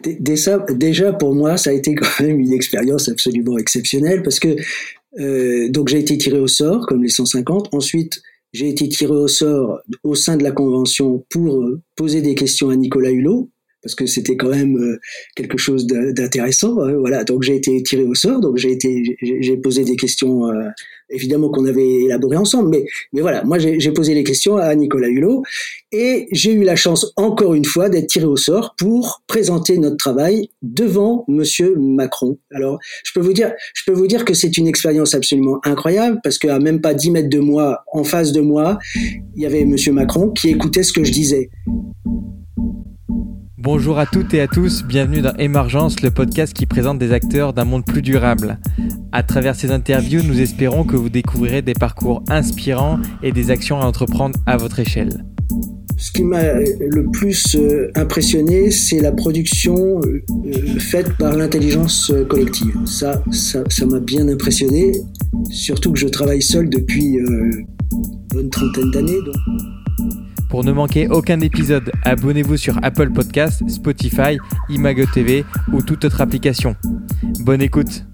déjà, déjà, pour moi, ça a été quand même une expérience absolument exceptionnelle parce que euh, donc j'ai été tiré au sort comme les 150. Ensuite, j'ai été tiré au sort au sein de la convention pour euh, poser des questions à Nicolas Hulot parce que c'était quand même euh, quelque chose d'intéressant. Hein, voilà, donc j'ai été tiré au sort, donc j'ai été, j'ai posé des questions, euh, évidemment qu'on avait élaboré ensemble, mais mais voilà, moi j'ai posé les questions à Nicolas Hulot et j'ai eu la chance encore une fois d'être tiré au sort pour présenter notre travail devant Monsieur Macron. Alors je peux vous dire, je peux vous dire que c'est une expérience absolument incroyable parce qu'à même pas 10 mètres de moi, en face de moi, il y avait Monsieur Macron qui écoutait ce que je disais. Bonjour à toutes et à tous, bienvenue dans Émergence, le podcast qui présente des acteurs d'un monde plus durable. À travers ces interviews, nous espérons que vous découvrirez des parcours inspirants et des actions à entreprendre à votre échelle. Ce qui m'a le plus euh, impressionné, c'est la production euh, faite par l'intelligence collective. Ça, ça, m'a bien impressionné, surtout que je travaille seul depuis euh, une trentaine d'années. Pour ne manquer aucun épisode, abonnez-vous sur Apple Podcasts, Spotify, Imago TV ou toute autre application. Bonne écoute.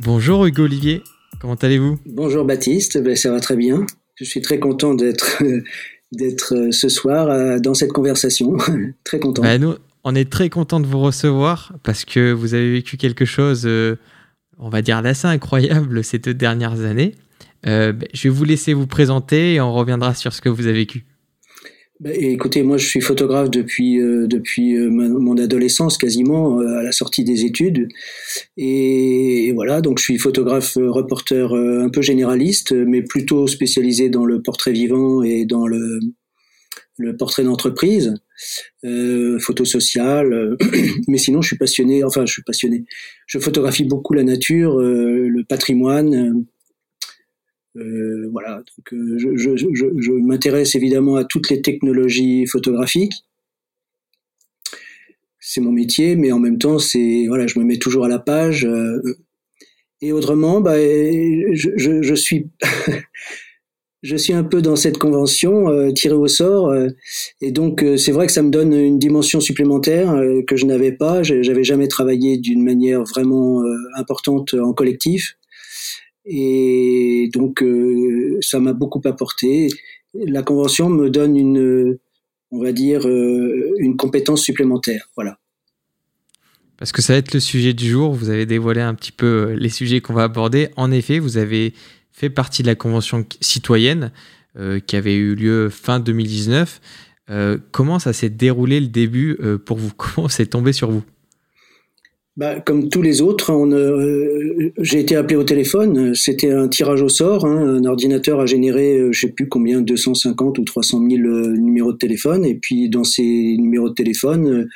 Bonjour Hugo Olivier, comment allez-vous? Bonjour Baptiste, ben, ça va très bien. Je suis très content d'être d'être euh, ce soir euh, dans cette conversation. très content. Ben, nous, on est très content de vous recevoir parce que vous avez vécu quelque chose, euh, on va dire, d'assez incroyable ces deux dernières années. Euh, ben, je vais vous laisser vous présenter et on reviendra sur ce que vous avez vécu. Bah, écoutez, moi je suis photographe depuis euh, depuis euh, mon adolescence quasiment à la sortie des études et, voilà donc je suis photographe reporter un peu généraliste mais plutôt spécialisé dans le portrait vivant et dans le le portrait d'entreprise, photo sociale, mais sinon je suis passionné, enfin je suis passionné, je photographie beaucoup la nature, le patrimoine, euh, voilà, donc euh, je, m'intéresse évidemment à toutes les technologies photographiques. C'est mon métier, mais en même temps, c'est voilà, je me mets toujours à la page. Euh, et autrement, bah, je, suis je suis un peu dans cette convention tirée au sort, et donc c'est vrai que ça me donne une dimension supplémentaire que je n'avais pas. J'avais jamais travaillé d'une manière vraiment importante en collectif. Et donc, euh, ça m'a beaucoup apporté. La convention me donne une, on va dire, euh, une compétence supplémentaire. Voilà. Parce que ça va être le sujet du jour. Vous avez dévoilé un petit peu euh, les sujets qu'on va aborder. En effet, vous avez fait partie de la convention citoyenne qui avait eu lieu fin 2019. comment ça s'est déroulé le début pour vous? Comment c'est tombé sur vous? Bah, comme tous les autres, on, euh, j'ai été appelé au téléphone. C'était un tirage au sort. Hein. Un ordinateur a généré, euh, je sais plus combien, 250 ou 300 000 euh, numéros de téléphone. Et puis dans ces numéros de téléphone,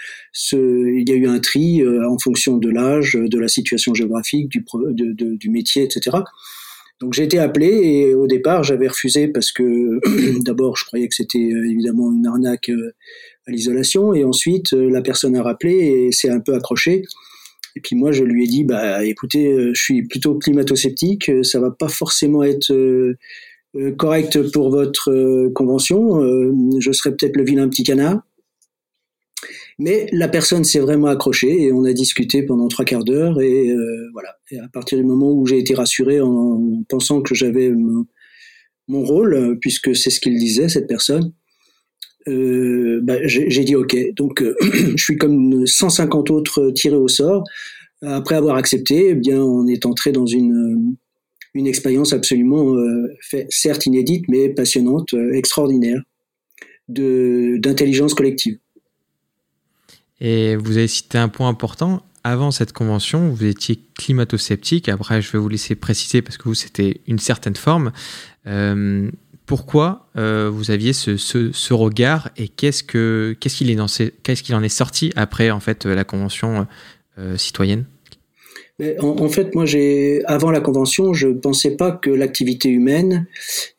il y a eu un tri en fonction de l'âge, de la situation géographique, du, du métier, etc. Donc j'ai été appelé et au départ j'avais refusé parce que d'abord je croyais que c'était évidemment une arnaque à l'isolation et ensuite la personne a rappelé et s'est un peu accroché et puis moi, je lui ai dit, bah, écoutez, euh, je suis plutôt climato-sceptique, euh, ça va pas forcément être euh, correct pour votre convention. je serais peut-être le vilain petit canard. Mais la personne s'est vraiment accrochée et on a discuté pendant trois quarts d'heure et voilà. Et à partir du moment où j'ai été rassuré en pensant que j'avais mon, mon, rôle, puisque c'est ce qu'il disait cette personne, euh, bah, j'ai dit OK. Donc, euh, je suis comme 150 autres tirés au sort. Après avoir accepté, eh bien, on est entré dans une, une expérience absolument, euh, certes inédite, mais passionnante, extraordinaire, d'intelligence collective. Et vous avez cité un point important. Avant cette convention, vous étiez climato-sceptique. Après, je vais vous laisser préciser parce que vous, c'était une certaine forme pourquoi euh, vous aviez ce, regard et qu'est-ce qu'il en est sorti après en fait la convention euh, citoyenne? En, fait, moi, j'ai avant la convention, je pensais pas que l'activité humaine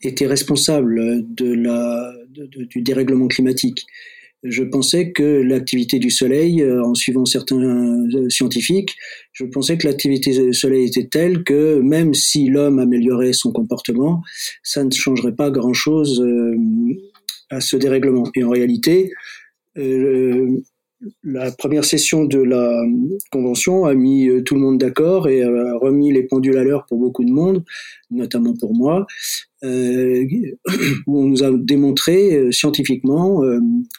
était responsable du dérèglement climatique je pensais que l'activité du Soleil, euh, en suivant certains euh, scientifiques, je pensais que l'activité du Soleil était telle que même si l'homme améliorait son comportement, ça ne changerait pas grand-chose à ce dérèglement. Et en réalité, la première session de la convention a mis euh, tout le monde d'accord et a remis les pendules à l'heure pour beaucoup de monde, notamment pour moi, euh, où on nous a démontré euh, scientifiquement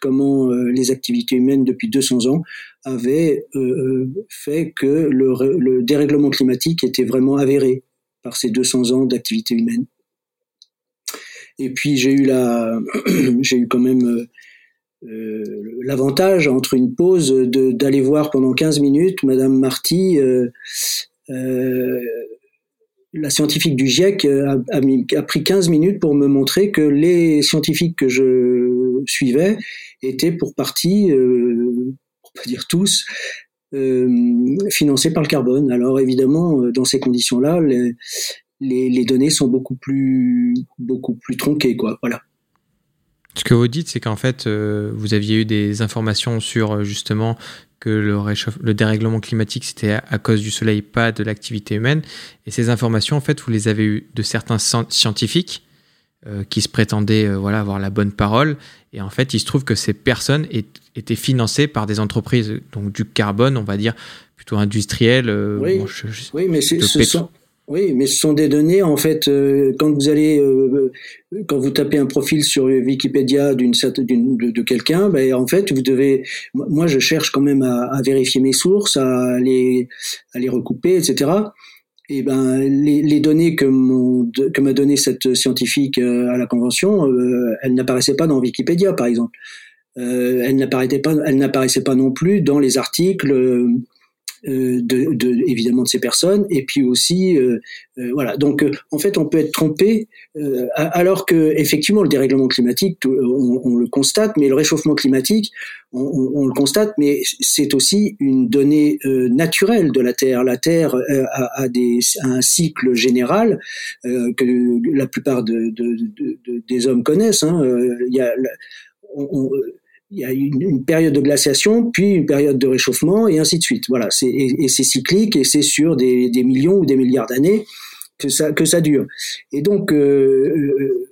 comment les activités humaines depuis 200 ans avaient fait que le, le, dérèglement climatique était vraiment avéré par ces 200 ans d'activité humaine. Et puis j'ai eu la, j'ai eu quand même euh, l'avantage entre une pause d'aller voir pendant 15 minutes Madame Marty, euh, euh, la scientifique du GIEC, a, a, pris 15 minutes pour me montrer que les scientifiques que je suivais étaient pour partie, pour pas dire tous, financés par le carbone. Alors évidemment, dans ces conditions-là, les, les, les, données sont beaucoup plus, beaucoup plus tronquées, quoi. Voilà. Ce que vous dites, c'est qu'en fait, euh, vous aviez eu des informations sur euh, justement que le, le dérèglement climatique, c'était à, cause du soleil, pas de l'activité humaine. Et ces informations, en fait, vous les avez eues de certains scientifiques euh, qui se prétendaient voilà, avoir la bonne parole. Et en fait, il se trouve que ces personnes étaient financées par des entreprises, donc du carbone, on va dire, plutôt industriel. oui, oui, mais ce sont, oui, mais ce sont des données en fait. Euh, quand vous allez, euh, quand vous tapez un profil sur Wikipédia d'une de, de quelqu'un, ben en fait vous devez. Moi, je cherche quand même à, à vérifier mes sources, à les, à les recouper, etc. Et ben les, les données que que m'a donné cette scientifique euh, à la convention, elles n'apparaissaient pas dans Wikipédia, par exemple. Euh, elles n'apparaissaient pas, elles n'apparaissaient pas non plus dans les articles euh, de, de, évidemment de ces personnes. Et puis aussi euh, euh, voilà. Donc en fait on peut être trompé alors que effectivement le dérèglement climatique on, le constate mais le réchauffement climatique on, le constate mais c'est aussi une donnée naturelle de la Terre. La Terre a, a, des, a un cycle général que la plupart de, de, des hommes connaissent hein. il y a on, il y a une, période de glaciation, puis une période de réchauffement, et ainsi de suite. Voilà, c'est, et, c'est cyclique, et c'est sur des, millions ou des milliards d'années que ça, que ça dure. Et donc, euh, euh,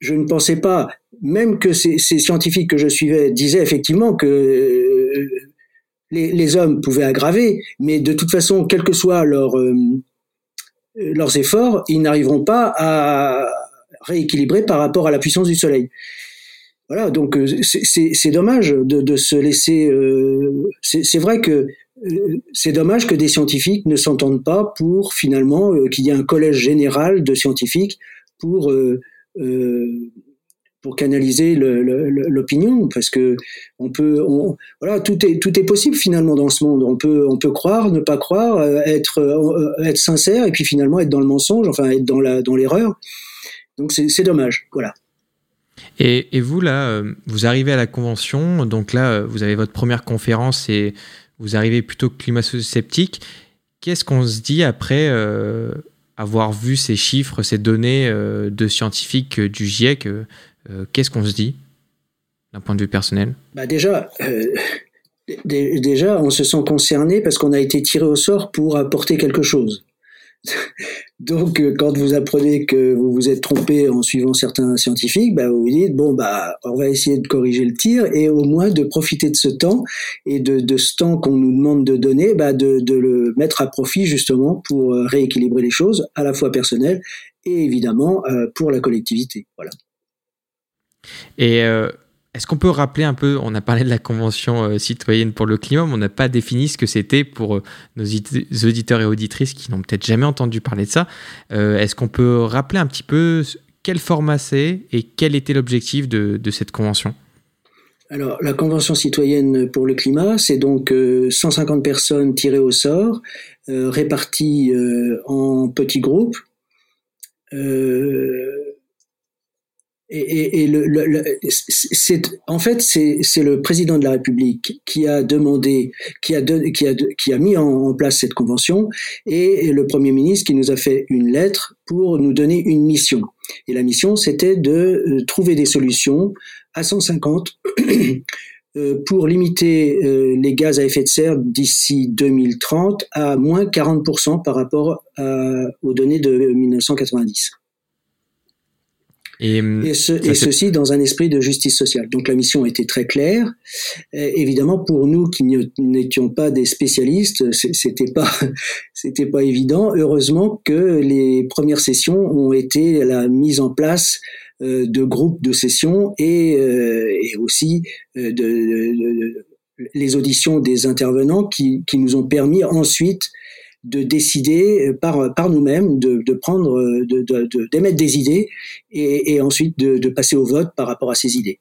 je ne pensais pas, même que ces, scientifiques que je suivais disaient effectivement que euh, les, hommes pouvaient aggraver, mais de toute façon, quels que soient leurs, euh, leurs efforts, ils n'arriveront pas à rééquilibrer par rapport à la puissance du Soleil. Voilà, donc euh, c'est dommage de, de, se laisser. Euh, c'est vrai que euh, c'est dommage que des scientifiques ne s'entendent pas pour finalement qu'il y ait un collège général de scientifiques pour pour canaliser l'opinion parce que on peut on, voilà tout est tout est possible finalement dans ce monde on peut on peut croire ne pas croire être être sincère et puis finalement être dans le mensonge enfin être dans la dans l'erreur donc c'est dommage voilà et, vous, là, euh, vous arrivez à la convention, donc là, euh, vous avez votre première conférence et vous arrivez plutôt climato-sceptique. Qu'est-ce qu'on se dit après euh, avoir vu ces chiffres, ces données de scientifiques du GIEC Qu'est-ce qu'on se dit d'un point de vue personnel? Bah déjà, on se sent concerné parce qu'on a été tiré au sort pour apporter quelque chose. Donc, euh, quand vous apprenez que vous vous êtes trompé en suivant certains scientifiques, bah, vous vous dites bon bah on va essayer de corriger le tir et au moins de profiter de ce temps et de, ce temps qu'on nous demande de donner, bah, de, de, le mettre à profit justement pour euh, rééquilibrer les choses, à la fois personnelles et évidemment euh, pour la collectivité. Voilà. Et est-ce qu'on peut rappeler un peu, on a parlé de la Convention euh, citoyenne pour le climat, mais on n'a pas défini ce que c'était pour euh, nos auditeurs et auditrices qui n'ont peut-être jamais entendu parler de ça. Euh, est-ce qu'on peut rappeler un petit peu quel format c'est et quel était l'objectif de, cette convention? Alors, la Convention citoyenne pour le climat, c'est donc 150 personnes tirées au sort, réparties en petits groupes. Et, et, le, le, c'est en fait c'est le président de la République qui a demandé, qui a qui a qui a mis en, place cette convention et, le Premier ministre qui nous a fait une lettre pour nous donner une mission. Et la mission c'était de euh, trouver des solutions à 150 euh, pour limiter euh, les gaz à effet de serre d'ici 2030 à moins 40% par rapport aux données de 1990. Et, et, ceci dans un esprit de justice sociale. Donc la mission était très claire. évidemment, pour nous qui n'étions pas des spécialistes, c'était pas, c'était pas évident. Heureusement que les premières sessions ont été la mise en place euh, de groupes de sessions et, euh, et aussi euh, de, de, les auditions des intervenants qui, qui nous ont permis ensuite de décider par, par nous-mêmes, de, de prendre, de, d'émettre des idées et, et ensuite de, de passer au vote par rapport à ces idées.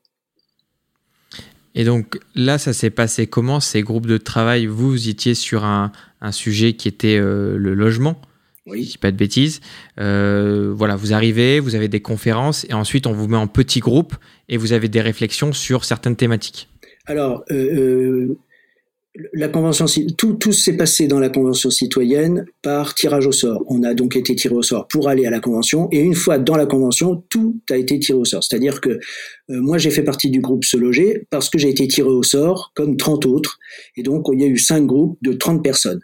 Et donc là, ça s'est passé comment ces groupes de travail? Vous étiez sur un, un sujet qui était le logement oui. Si pas de bêtises. Euh, voilà, vous arrivez, vous avez des conférences et ensuite on vous met en petits groupes et vous avez des réflexions sur certaines thématiques. Alors, euh, euh, la convention, tout, s'est passé dans la convention citoyenne par tirage au sort. On a donc été tiré au sort pour aller à la convention et une fois dans la convention, tout a été tiré au sort. C'est-à-dire que moi j'ai fait partie du groupe Se Loger parce que j'ai été tiré au sort comme 30 autres et donc il y a eu cinq groupes de 30 personnes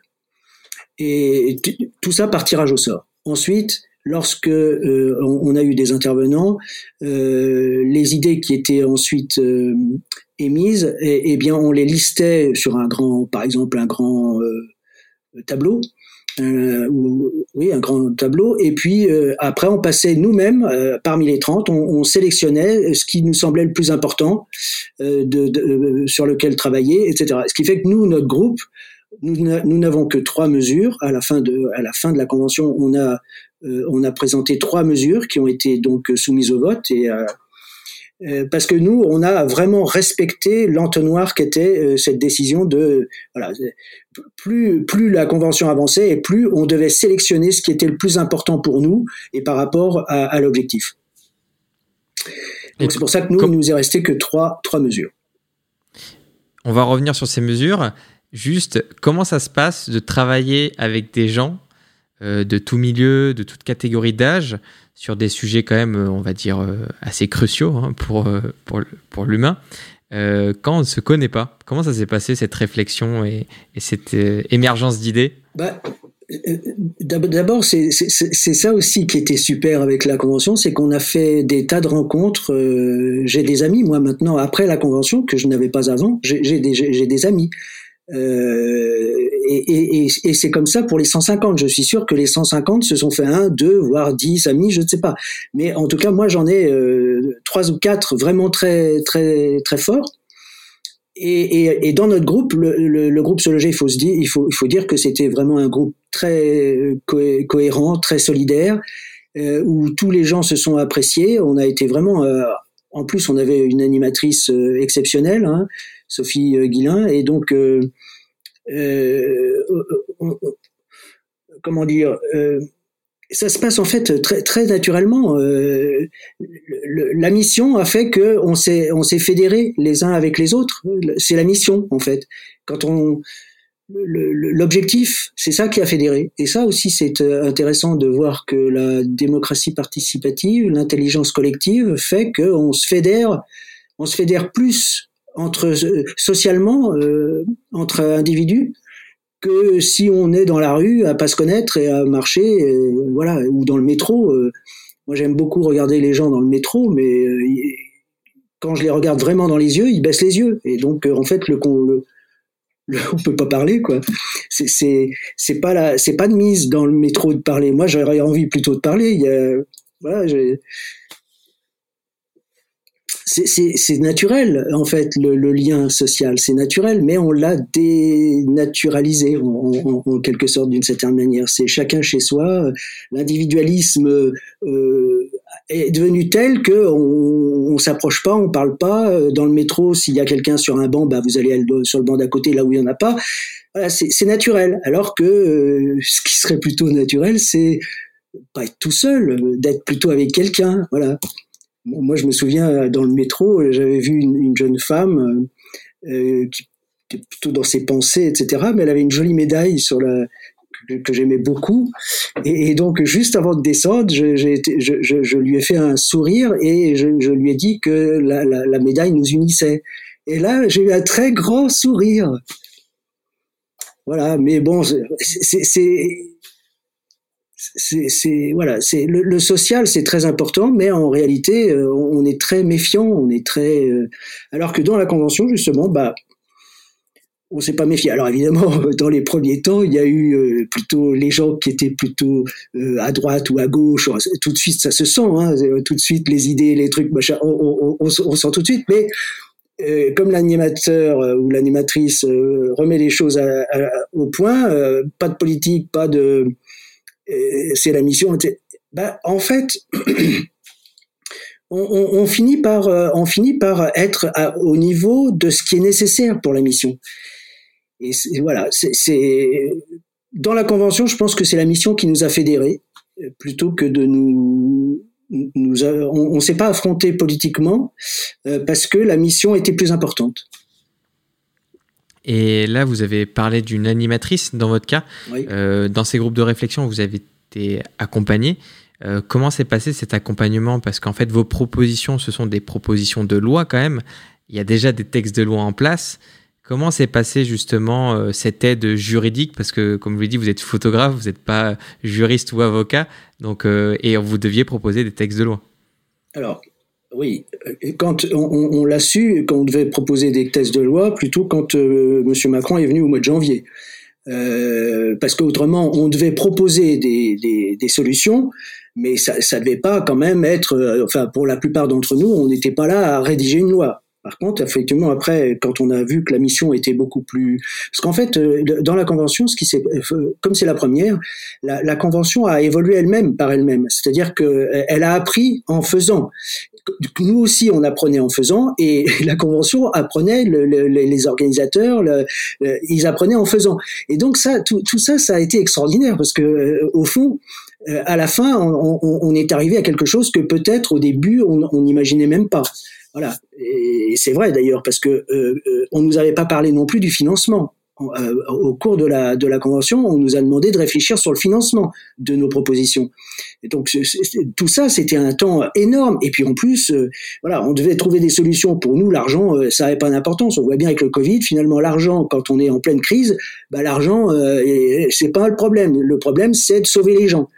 et tout ça par tirage au sort. Ensuite, lorsque euh, on, a eu des intervenants, euh, les idées qui étaient ensuite euh, émises, eh, eh, on les listait sur un grand, par exemple, un grand tableau. Ou, oui, un grand tableau. Et puis après, on passait nous-mêmes, parmi les 30, on, on, sélectionnait ce qui nous semblait le plus important sur lequel travailler, etc. Ce qui fait que nous, notre groupe, nous n'avons que trois mesures. À la fin de, à la fin de la convention, on a, euh, on a présenté trois mesures qui ont été donc soumises au vote et euh, euh parce que nous, on a vraiment respecté l'entonnoir qu'était euh, cette décision de voilà. Plus plus la convention avançait et plus on devait sélectionner ce qui était le plus important pour nous et par rapport à, à l'objectif. Donc c'est pour ça que nous, il nous est resté que trois trois mesures. On va revenir sur ces mesures. Juste, comment ça se passe de travailler avec des gens euh, de tout milieu, de toute catégorie d'âge, sur des sujets quand même, euh, on va dire, euh, assez cruciaux hein, pour, pour, l'humain, quand on ne se connaît pas? Comment ça s'est passé, cette réflexion et, cette émergence d'idées? Bah, D'abord, c'est ça aussi qui était super avec la convention, c'est qu'on a fait des tas de rencontres. j'ai des amis, moi maintenant, après la convention, que je n'avais pas avant, j'ai des amis. Euh, et, c'est comme ça pour les 150. Je suis sûr que les 150 se sont fait un, deux, voire dix amis, je ne sais pas. Mais en tout cas, moi, j'en ai euh, trois ou quatre vraiment très, très, très forts. Et, dans notre groupe, le, le, groupe Sologer, il faut se dire, il faut, il faut dire que c'était vraiment un groupe très cohérent, très solidaire, euh, où tous les gens se sont appréciés. On a été vraiment, euh, en plus, on avait une animatrice euh, exceptionnelle. Hein, Sophie euh, Guillain. Et donc, euh, euh, comment dire ça se passe en fait très, très naturellement. la mission a fait que on s'est on s'est fédéré les uns avec les autres. C'est la mission en fait. Quand on l'objectif, c'est ça qui a fédéré. Et ça aussi, c'est intéressant de voir que la démocratie participative, l'intelligence collective, fait qu'on se fédère, on se fédère plus entre euh, socialement euh, entre individus que si on est dans la rue à pas se connaître et à marcher, euh, voilà, ou dans le métro. moi, j'aime beaucoup regarder les gens dans le métro, mais quand je les regarde vraiment dans les yeux, ils baissent les yeux. Et donc, en fait, le, le, le on peut pas parler, quoi. C'est c'est pas la c'est pas de mise dans le métro de parler. Moi, j'aurais envie plutôt de parler. Il y a voilà, j'ai c'est naturel en fait le, le lien social, c'est naturel, mais on l'a dénaturalisé en, en, quelque sorte d'une certaine manière. C'est chacun chez soi. L'individualisme euh, est devenu tel que on, s'approche pas, on parle pas. Dans le métro, s'il y a quelqu'un sur un banc, bah vous allez sur le banc d'à côté, là où il y en a pas. Voilà, c'est naturel. Alors que euh, ce qui serait plutôt naturel, c'est pas être tout seul, d'être plutôt avec quelqu'un. Voilà. Moi, je me souviens euh, dans le métro, j'avais vu une, jeune femme euh, euh, qui était plutôt dans ses pensées, etc. Mais elle avait une jolie médaille sur la que, j'aimais beaucoup. Et, donc, juste avant de descendre, je, lui ai fait un sourire et je, lui ai dit que la médaille nous unissait. Et là, j'ai eu un très grand sourire. Voilà, mais bon, c'est c'est voilà, c'est le, social, c'est très important, mais en réalité, euh, on est très méfiant, on est très. Euh, alors que dans la convention, justement, bah, on s'est pas méfié. Alors évidemment, dans les premiers temps, il y a eu euh, plutôt les gens qui étaient plutôt à droite ou à gauche. Tout de suite, ça se sent. Hein, tout de suite, les idées, les trucs, machin, on, sent tout de suite. Mais comme l'animateur ou l'animatrice remet les choses au point, pas de politique, pas de c'est la mission. Bah, en fait, on, finit par, euh, on finit par être au niveau de ce qui est nécessaire pour la mission. Et voilà, c'est dans la convention, je pense que c'est la mission qui nous a fédérés plutôt que de nous on ne s'est pas affronté politiquement euh, parce que la mission était plus importante. Et là, vous avez parlé d'une animatrice dans votre cas. Euh, dans ces groupes de réflexion, vous avez été accompagné. Euh, comment s'est passé cet accompagnement? Parce qu'en fait, vos propositions, ce sont des propositions de loi quand même. Il y a déjà des textes de loi en place. Comment s'est passé justement euh, cette aide juridique? Parce que, comme je l'ai dit, vous êtes photographe, vous n'êtes pas juriste ou avocat, donc, et vous deviez proposer des textes de loi. Alors, oui, quand on, l'a su, quand on devait proposer des textes de loi, plutôt quand euh, M. Macron est venu au mois de janvier. Euh, parce qu'autrement, on devait proposer des, des, solutions, mais ça ne devait pas quand même être, euh, enfin pour la plupart d'entre nous, on n'était pas là à rédiger une loi. Par contre, effectivement, après, quand on a vu que la mission était beaucoup plus, parce qu'en fait, euh, dans la convention, ce qui s'est, euh, comme c'est la première, la, la convention a évolué elle-même par elle-même. C'est-à-dire que euh, elle a appris en faisant. Nous aussi, on apprenait en faisant, et la convention apprenait le, les organisateurs, ils apprenaient en faisant. Et donc ça, tout, ça, ça a été extraordinaire parce que au fond, à la fin, on, est arrivé à quelque chose que peut-être au début on n'imaginait même pas. Voilà. Et c'est vrai d'ailleurs parce que euh, euh, on nous avait pas parlé non plus du financement. Euh, au cours de la de la convention, on nous a demandé de réfléchir sur le financement de nos propositions. Et donc tout ça, c'était un temps énorme. Et puis en plus, voilà, on devait trouver des solutions. Pour nous, l'argent, ça n'avait pas d'importance. On voit bien avec le Covid, finalement, l'argent, quand on est en pleine crise, bah, l'argent, c'est pas le problème. Le problème, c'est de sauver les gens.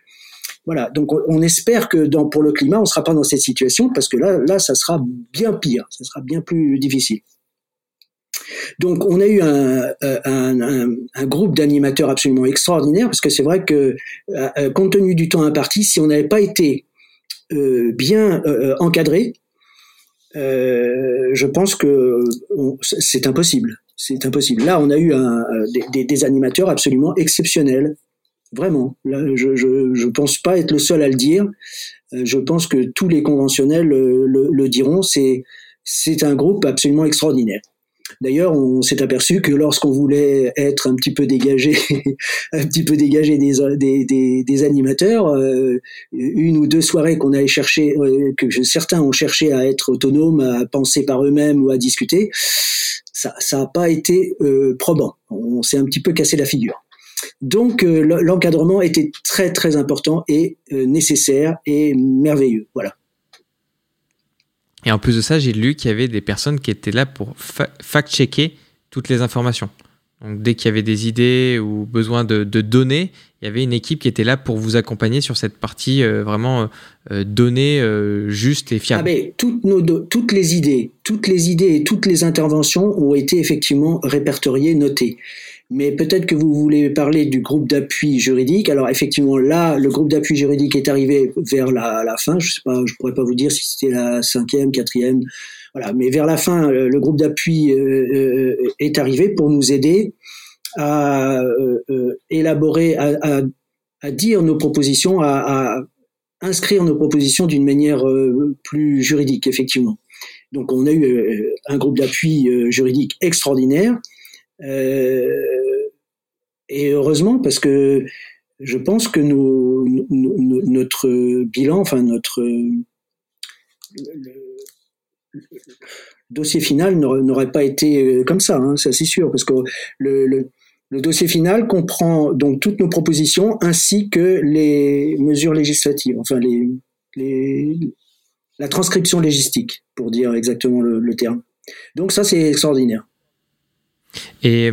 Voilà, donc on espère que dans, pour le climat, on ne sera pas dans cette situation parce que là, là, ça sera bien pire, ça sera bien plus difficile. Donc on a eu un, un, groupe d'animateurs absolument extraordinaire parce que c'est vrai que euh, compte tenu du temps imparti, si on n'avait pas été euh, bien euh, encadré, je pense que c'est impossible. C'est impossible. Là, on a eu des, animateurs absolument exceptionnels, Vraiment. Je, je pense pas être le seul à le dire. Euh, je pense que tous les conventionnels le, diront. C'est un groupe absolument extraordinaire. D'ailleurs, on s'est aperçu que lorsqu'on voulait être un petit peu dégagé, un petit peu dégagé des, des, animateurs, euh, une ou deux soirées qu'on allait chercher, euh, que certains ont cherché à être autonomes, à penser par eux-mêmes ou à discuter, ça n'a pas été probant. On s'est un petit peu cassé la figure. Donc euh, l'encadrement était très très important et euh, nécessaire et merveilleux. Voilà. Et en plus de ça, j'ai lu qu'il y avait des personnes qui étaient là pour fact-checker toutes les informations. Donc dès qu'il y avait des idées ou besoin de, données, il y avait une équipe qui était là pour vous accompagner sur cette partie euh, vraiment données justes et fiables. Ah ben, toutes, nos toutes les idées, toutes les idées et toutes les interventions ont été effectivement répertoriées, notées mais peut-être que vous voulez parler du groupe d'appui juridique. Alors effectivement, là, le groupe d'appui juridique est arrivé vers la, fin. Je sais pas, je pourrais pas vous dire si c'était la cinquième, quatrième, voilà. Mais vers la fin, euh, le groupe d'appui euh, euh, est arrivé pour nous aider à élaborer, à, dire nos propositions, à, inscrire nos propositions d'une manière plus juridique, effectivement. Donc on a eu un groupe d'appui juridique extraordinaire. Et heureusement, parce que je pense que notre bilan, enfin notre le, dossier final n'aurait pas été euh, comme ça, hein, ça c'est sûr, parce que le, dossier final comprend donc toutes nos propositions ainsi que les mesures législatives, enfin la transcription légistique, pour dire exactement le, le terme. Donc ça c'est extraordinaire. Et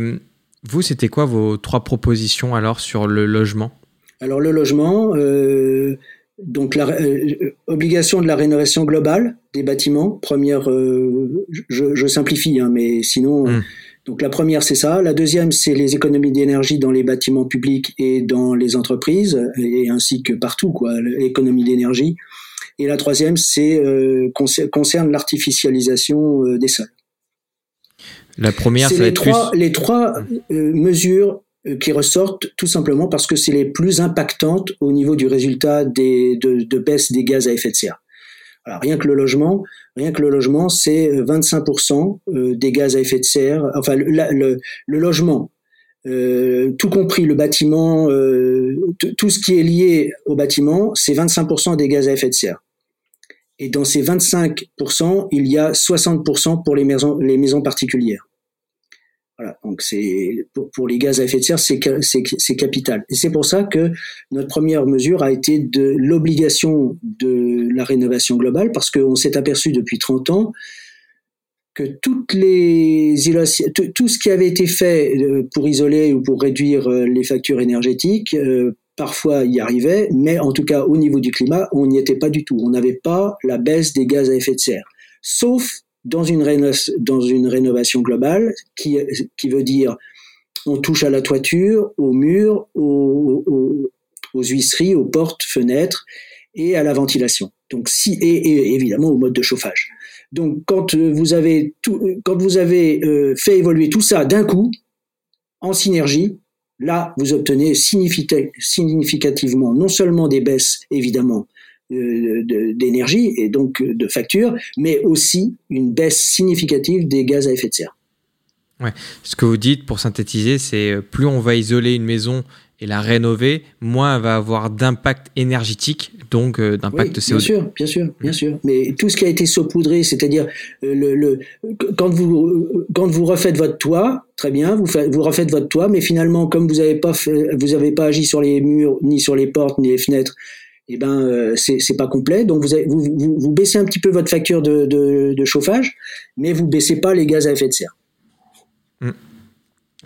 vous, c'était quoi vos trois propositions alors sur le logement? Alors le logement, euh, donc la euh, obligation de la rénovation globale des bâtiments. Première, euh, je, je, simplifie, hein, mais sinon. Mmh. Donc la première, c'est ça. La deuxième, c'est les économies d'énergie dans les bâtiments publics et dans les entreprises, et ainsi que partout, quoi, l'économie d'énergie. Et la troisième, c'est concerne l'artificialisation des sols. La première, c'est les, trois, les trois euh, mesures euh, qui ressortent tout simplement parce que c'est les plus impactantes au niveau du résultat des, de, de baisse des gaz à effet de serre. Alors, rien que le logement, rien que le logement, c'est 25% des gaz à effet de serre. Enfin, le, le, le logement, euh, tout compris le bâtiment, euh, tout ce qui est lié au bâtiment, c'est 25% des gaz à effet de serre. Et dans ces 25%, il y a 60% pour les maisons, les maisons particulières. Voilà, donc c'est pour, les gaz à effet de serre, c'est c'est capital. Et c'est pour ça que notre première mesure a été de l'obligation de la rénovation globale, parce qu'on s'est aperçu depuis 30 ans que toutes les tout ce qui avait été fait euh, pour isoler ou pour réduire euh, les factures énergétiques euh, parfois y arrivait, mais en tout cas au niveau du climat, on n'y était pas du tout. On n'avait pas la baisse des gaz à effet de serre, sauf dans une, dans une rénovation globale, qui, qui veut dire on touche à la toiture, aux murs, aux, aux, aux huisseries, aux portes, fenêtres et à la ventilation. Donc si et, et évidemment au mode de chauffage. Donc quand vous avez tout, quand vous avez euh, fait évoluer tout ça d'un coup en synergie, Là, vous obtenez significativement non seulement des baisses, évidemment, d'énergie et donc de facture, mais aussi une baisse significative des gaz à effet de serre. Ouais. Ce que vous dites, pour synthétiser, c'est euh, plus on va isoler une maison et la rénover, moins elle va avoir d'impact énergétique, donc euh, d'impact oui, CO2. Bien sûr, bien sûr, bien sûr. Mais tout ce qui a été saupoudré, c'est-à-dire euh, le, le, quand vous quand vous refaites votre toit, très bien, vous, faites, vous refaites votre toit, mais finalement, comme vous n'avez pas fait, vous avez pas agi sur les murs, ni sur les portes, ni les fenêtres, eh ben euh, c'est pas complet. Donc vous, avez, vous, vous, vous, baissez un petit peu votre facture de, de, de, chauffage, mais vous baissez pas les gaz à effet de serre. Mmh.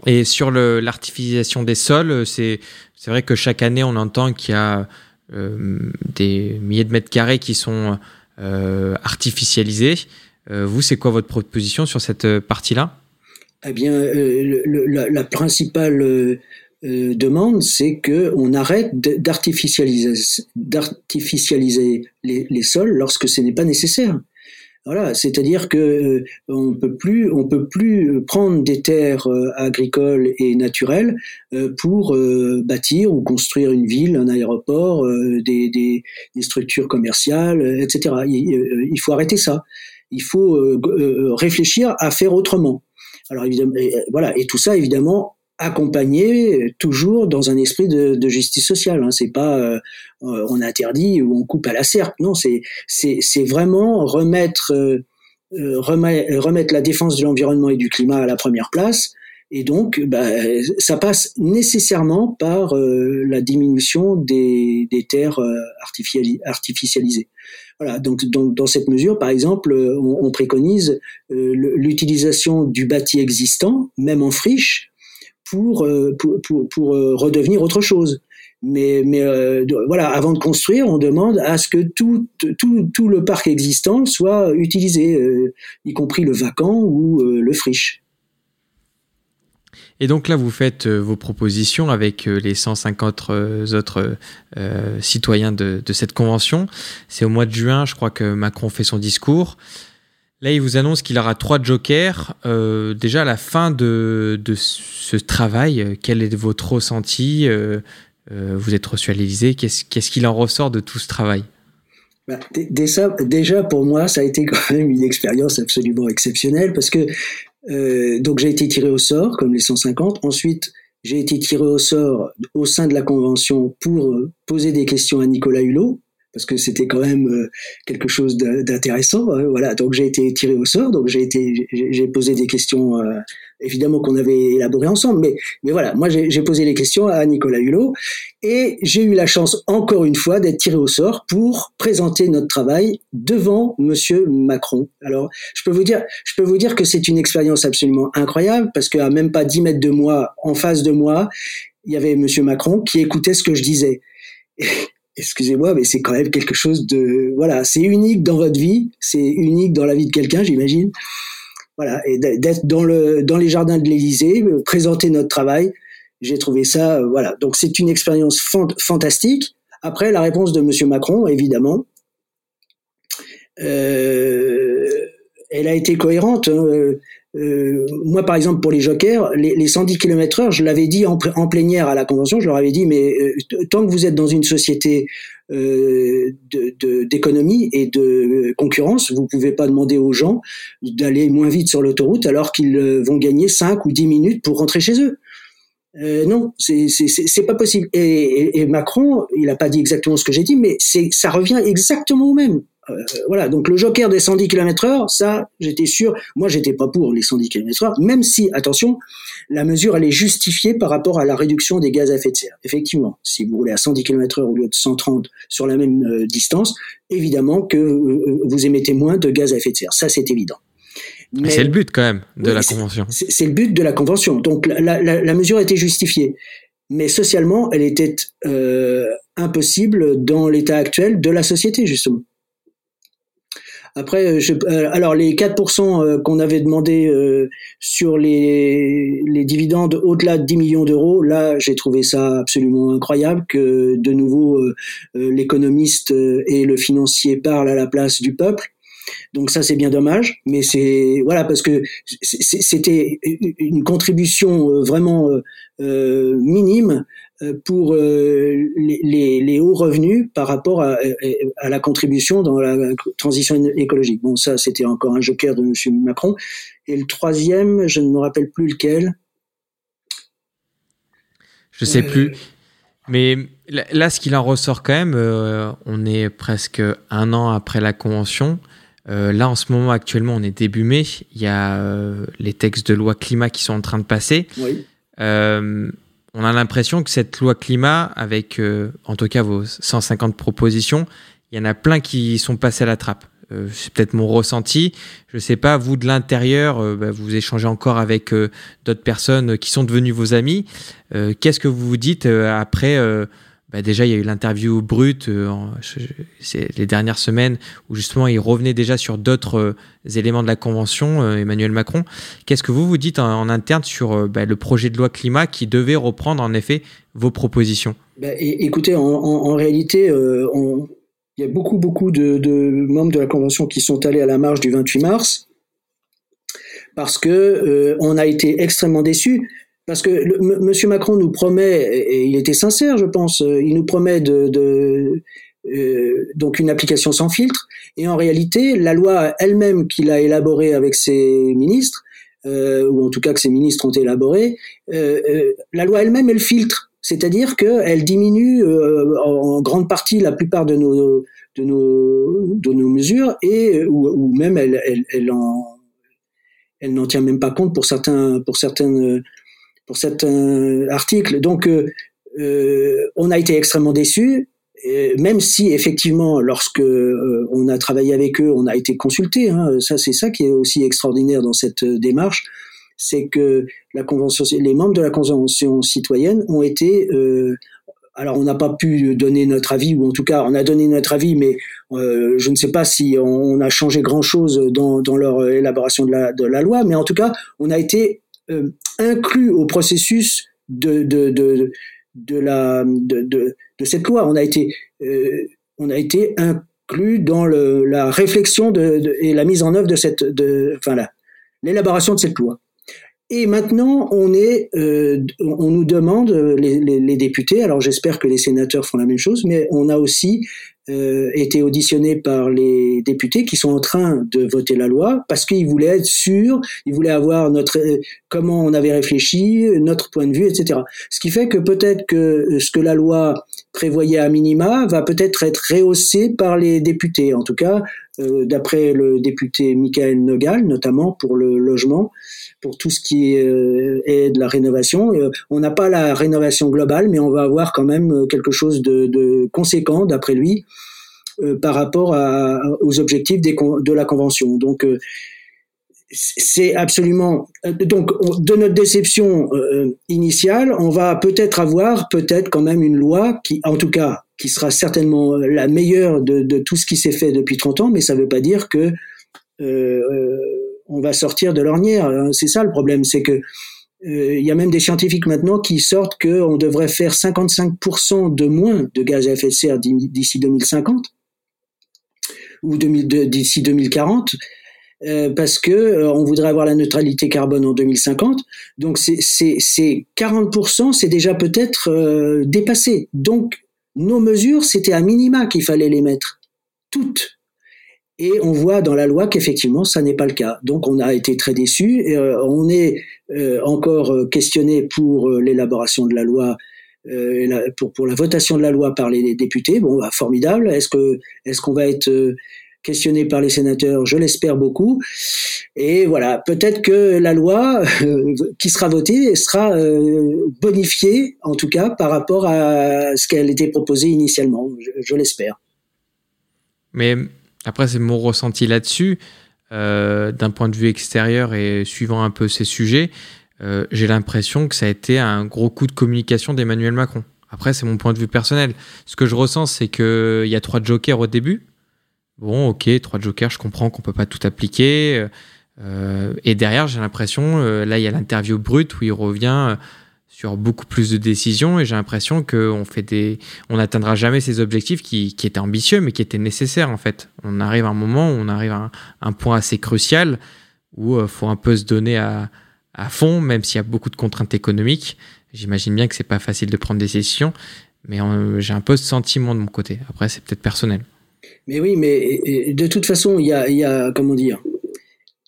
Et sur l'artificialisation des sols, euh, c'est vrai que chaque année, on entend qu'il y a euh, des milliers de mètres carrés qui sont euh, artificialisés. Vous, c'est quoi votre proposition sur cette partie-là? Eh bien, le, la, la, principale euh, demande, c'est qu'on arrête d'artificialiser les, les, sols lorsque ce n'est pas nécessaire. Voilà, c'est-à-dire que euh, on peut plus, on peut plus prendre des terres euh, agricoles et naturelles euh, pour bâtir ou construire une ville, un aéroport, des, des, des, structures commerciales, etc. Il, il, faut arrêter ça. Il faut réfléchir à faire autrement. Alors évidemment, voilà, et tout ça évidemment accompagné toujours dans un esprit de, de justice sociale. Hein. C'est pas euh, on interdit ou on coupe à la serpe. Non, c'est c'est c'est vraiment remettre euh, remettre, remettre la défense de l'environnement et du climat à la première place. Et donc, bah, ça passe nécessairement par euh, la diminution des, des terres artificialisées. Voilà. Donc, donc, dans cette mesure, par exemple, on, on préconise l'utilisation du bâti existant, même en friche, pour, euh, pour, pour, pour euh, redevenir autre chose. Mais, mais euh, voilà, avant de construire, on demande à ce que tout, tout, tout le parc existant soit utilisé, y compris le vacant ou le friche. Et donc là, vous faites vos propositions avec les 150 autres citoyens de, de, cette convention. C'est au mois de juin, je crois que Macron fait son discours. Là, il vous annonce qu'il aura trois jokers. Euh, déjà, à la fin de, ce travail, quel est votre ressenti euh, euh, Vous êtes reçu à l'Élysée. Qu'est-ce qu'il en ressort de tout ce travail? Bah, déjà, pour moi, ça a été quand même une expérience absolument exceptionnelle parce que euh, j'ai été tiré au sort, comme les 150. Ensuite, j'ai été tiré au sort au sein de la convention pour poser des questions à Nicolas Hulot, parce que c'était quand même euh, quelque chose d'intéressant. Hein, voilà, donc j'ai été tiré au sort, donc j'ai été, j'ai posé des questions, euh, évidemment qu'on avait élaborées ensemble, mais mais voilà, moi j'ai posé les questions à Nicolas Hulot et j'ai eu la chance encore une fois d'être tiré au sort pour présenter notre travail devant Monsieur Macron. Alors je peux vous dire, je peux vous dire que c'est une expérience absolument incroyable parce qu'à même pas 10 mètres de moi, en face de moi, il y avait Monsieur Macron qui écoutait ce que je disais. Excusez-moi, mais c'est quand même quelque chose de voilà, c'est unique dans votre vie, c'est unique dans la vie de quelqu'un, j'imagine. Voilà, et d'être dans le dans les jardins de l'Élysée, euh, présenter notre travail, j'ai trouvé ça euh, voilà. Donc c'est une expérience fantastique. Après la réponse de Monsieur Macron, évidemment, euh, elle a été cohérente. Hein. Euh, moi, par exemple, pour les jokers, les, les 110 km/h, je l'avais dit en, plénière à la convention, je leur avais dit, mais euh, tant que vous êtes dans une société euh, d'économie et de concurrence, vous pouvez pas demander aux gens d'aller moins vite sur l'autoroute alors qu'ils euh, vont gagner 5 ou 10 minutes pour rentrer chez eux. Euh, non, c'est pas possible. Et, et, et Macron, il n'a pas dit exactement ce que j'ai dit, mais ça revient exactement au même. Euh, voilà, donc le joker des 110 km heure, ça, j'étais sûr, moi j'étais pas pour les 110 km heure, même si, attention, la mesure elle est justifiée par rapport à la réduction des gaz à effet de serre. Effectivement, si vous roulez à 110 km heure au lieu de 130 sur la même euh, distance, évidemment que euh, vous émettez moins de gaz à effet de serre, ça c'est évident. C'est le but quand même de la convention. C'est le but de la convention. Donc la, la, la mesure était justifiée mais socialement, elle était euh, impossible dans l'état actuel de la société, justement. Après, euh, je, euh, alors les 4% euh, qu'on avait demandé sur les, les dividendes au-delà de 10 millions d'euros, là, j'ai trouvé ça absolument incroyable que de nouveau l'économiste et le financier parlent à la place du peuple. Donc ça c'est bien dommage, mais c'est voilà parce que c'était une contribution vraiment minime euh, pour euh, les, les, hauts revenus par rapport à, à, la contribution dans la transition écologique. Bon, ça, c'était encore un joker de M. Macron. Et le troisième, je ne me rappelle plus lequel. Je sais plus. Euh, Mais là, ce qu'il en ressort quand même, on est presque un an après la convention. là, en ce moment, actuellement, on est début mai. Il y a les textes de loi climat qui sont en train de passer. Oui on a l'impression que cette loi climat, avec euh, en tout cas vos 150 propositions, il y en a plein qui sont passés à la trappe. Euh, c'est peut-être mon ressenti. Je ne sais pas, vous de l'intérieur, euh, bah, vous échangez encore avec d'autres personnes qui sont devenues vos amis. Qu'est-ce que vous vous dites après bah déjà, il y a eu l'interview brute euh, les dernières semaines où justement il revenait déjà sur d'autres euh, éléments de la convention, euh, Emmanuel Macron. Qu'est-ce que vous vous dites en, interne sur bah, le projet de loi climat qui devait reprendre en effet vos propositions? Bah, Écoutez, en, réalité, il y a beaucoup, beaucoup de, membres de la convention qui sont allés à la marche du 28 mars parce que on a été extrêmement déçus parce que M. Monsieur Macron nous promet, et il était sincère, je pense, euh, il nous promet de, de euh, donc une application sans filtre, et en réalité, la loi elle-même qu'il a élaborée avec ses ministres, euh, ou en tout cas que ses ministres ont élaboré, euh, euh la loi elle-même elle filtre, c'est-à-dire qu'elle diminue en grande partie la plupart de nos de nos de nos mesures et ou, ou même elle elle, elle elle n'en tient même pas compte pour certains pour certaines pour cet euh, article. Donc, euh, euh, on a été extrêmement déçus, même si effectivement, lorsque on a travaillé avec eux, on a été consulté. Hein, ça, c'est ça qui est aussi extraordinaire dans cette démarche, c'est que la convention, les membres de la convention citoyenne ont été alors on n'a pas pu donner notre avis, ou en tout cas on a donné notre avis, mais euh, je ne sais pas si on, a changé grand-chose dans, dans, leur élaboration de la, de la, loi, mais en tout cas on a été euh, inclus au processus de, de, de, de cette loi. On a été, euh, on a été inclus dans le, la réflexion de, et la mise en œuvre de cette, de, enfin l'élaboration de cette loi. Et maintenant, on est, euh, on nous demande les, les députés. Alors j'espère que les sénateurs font la même chose, mais on a aussi euh, été auditionné par les députés qui sont en train de voter la loi parce qu'ils voulaient être sûrs, ils voulaient avoir notre euh, comment on avait réfléchi, notre point de vue, etc. Ce qui fait que peut-être que ce que la loi prévoyait à minima va peut-être être rehaussé par les députés. En tout cas, euh, d'après le député Michael Nogal, notamment pour le logement, pour tout ce qui est, euh, est de la rénovation. Euh, on n'a pas la rénovation globale, mais on va avoir quand même euh, quelque chose de, conséquent, d'après lui, par rapport aux objectifs de la convention. Donc, c'est absolument donc de notre déception initiale, on va peut-être avoir peut-être quand même une loi qui, en tout cas, qui sera certainement la meilleure de, tout ce qui s'est fait depuis 30 ans, mais ça ne veut pas dire que on va sortir de l'ornière. Hein. C'est ça le problème, c'est que euh, il y a même des scientifiques maintenant qui sortent qu'on devrait faire 55% de moins de gaz à effet de serre d'ici 2050 ou d'ici 2040. Euh, parce que euh, on voudrait avoir la neutralité carbone en 2050. Donc c'est 40%, c'est déjà peut-être euh, dépassé. Donc nos mesures, c'était à minima qu'il fallait les mettre, toutes. Et on voit dans la loi qu'effectivement, ça n'est pas le cas. Donc, on a été très déçus. Euh, on est euh, encore euh, questionné pour l'élaboration de la loi, pour, la votation de la loi par les députés. Bon, bah, formidable. Est-ce qu'on va être questionné par les sénateurs Je l'espère beaucoup. Et voilà, peut-être que la loi qui sera votée sera bonifiée, en tout cas, par rapport à ce qu'elle était proposée initialement. Je, l'espère. Mais après, c'est mon ressenti là-dessus. Euh, d'un point de vue extérieur et suivant un peu ces sujets, euh, j'ai l'impression que ça a été un gros coup de communication d'Emmanuel Macron. Après, c'est mon point de vue personnel. Ce que je ressens, c'est qu'il y a trois jokers au début. Bon, ok, trois jokers, je comprends qu'on peut pas tout appliquer. Euh, et derrière, j'ai l'impression, là, il y a l'interview brute où il revient sur beaucoup plus de décisions et j'ai l'impression qu'on fait des, on n'atteindra jamais ces objectifs qui, qui, étaient ambitieux mais qui étaient nécessaires en fait. On arrive à un moment où on arrive à un, point assez crucial où il euh, faut un peu se donner à, à fond, même s'il y a beaucoup de contraintes économiques. J'imagine bien que c'est pas facile de prendre des décisions, mais j'ai un peu ce sentiment de mon côté. Après, c'est peut-être personnel. Mais oui, mais de toute façon, il y a, il y a comment dire,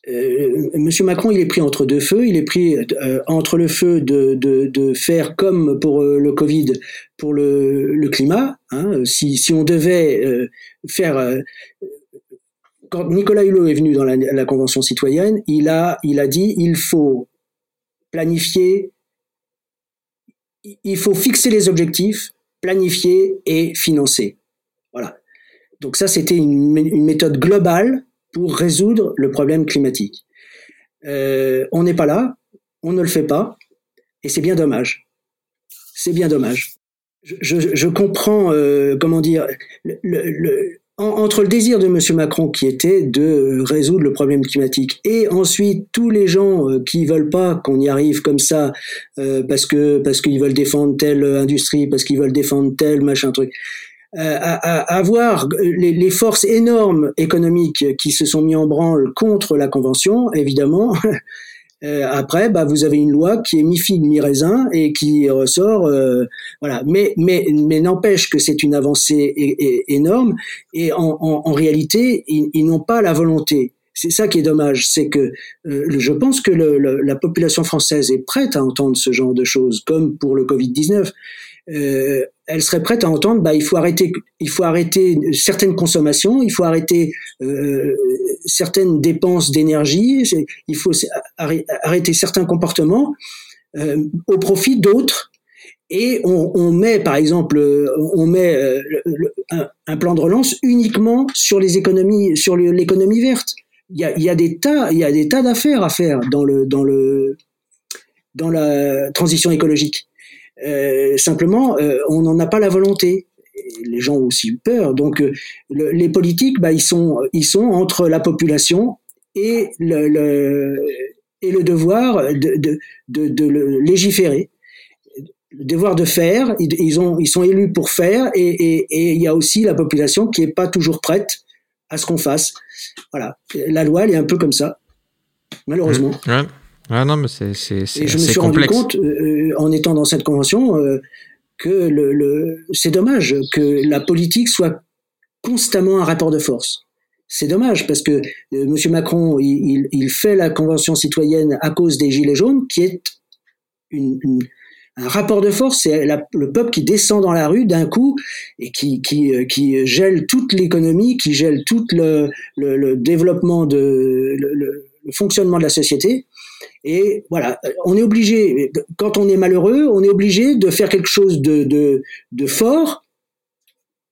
euh, Monsieur Macron, il est pris entre deux feux. Il est pris euh, entre le feu de, de, de, faire comme pour euh, le Covid, pour le, le climat. Hein. Si, si, on devait faire, quand Nicolas Hulot est venu dans la, la, Convention citoyenne, il a, il a dit il faut planifier, il faut fixer les objectifs, planifier et financer. Donc ça, c'était une, méthode globale pour résoudre le problème climatique. Euh, on n'est pas là, on ne le fait pas, et c'est bien dommage. C'est bien dommage. Je, comprends, euh, comment dire, entre le désir de M. Macron qui était de résoudre le problème climatique et ensuite tous les gens euh, qui veulent pas qu'on y arrive comme ça parce que parce qu'ils veulent défendre telle industrie, parce qu'ils veulent défendre tel machin truc. Euh, à, avoir les, les, forces énormes économiques qui se sont mis en branle contre la convention, évidemment. Euh, après, bah, vous avez une loi qui est mi figue mi raisin et qui ressort, euh, voilà. Mais mais mais n'empêche que c'est une avancée énorme et en, en, en réalité, ils, ils n'ont pas la volonté. C'est ça qui est dommage, c'est que je pense que le, la population française est prête à entendre ce genre de choses, comme pour le Covid 19 euh, elle serait prête à entendre bah il faut arrêter il faut arrêter certaines consommations il faut arrêter euh, certaines dépenses d'énergie il faut arrêter certains comportements euh, au profit d'autres. Et on, on, met par exemple on met euh, un, plan de relance uniquement sur les économies sur l'économie verte. Il y a, y a des tas il y a des tas d'affaires à faire dans le dans le dans la transition écologique. euh, simplement, euh, on n'en a pas la volonté. Les gens ont aussi eu peur. Donc, euh, les politiques, bah, ils sont, ils sont entre la population et le, le et le devoir de, de, de, de légiférer le devoir de faire, ils, ont, ils sont élus pour faire, et, et, et, il y a aussi la population qui est pas toujours prête à ce qu'on fasse. Voilà, la loi, elle est un peu comme ça, malheureusement. Mmh. Ah non, mais c'est Et je me suis rendu compte, euh, en étant dans cette convention, euh, que le, le c'est dommage que la politique soit constamment un rapport de force. C'est dommage parce que euh, M. Macron, il, il, fait la convention citoyenne à cause des gilets jaunes, qui est une, une, un rapport de force. C'est le peuple qui descend dans la rue d'un coup et qui, qui, qui gèle toute l'économie, qui gèle tout le, le, le développement de le, le, fonctionnement de la société. Et voilà, on est obligé, quand on est malheureux, on est obligé de faire quelque chose de, de, fort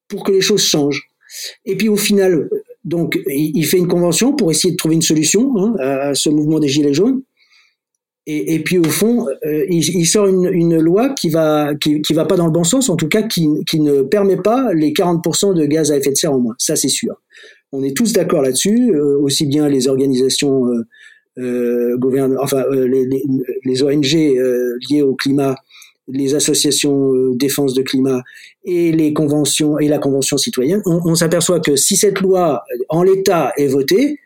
pour que les choses changent. Et puis au final, Donc, il, fait une convention pour essayer de trouver une solution hein, à, ce mouvement des Gilets jaunes. Et, puis, au fond, euh, il, sort une, loi qui va, qui, va pas dans le bon sens, en tout cas, qui, ne permet pas les 40% de gaz à effet de serre en moins. Ça, c'est sûr. On est tous d'accord là-dessus, euh, aussi bien les organisations euh, euh enfin les, les, ONG liées au climat les associations euh, défense de climat et les conventions et la convention citoyenne, on, s'aperçoit que si cette loi en l'état est votée,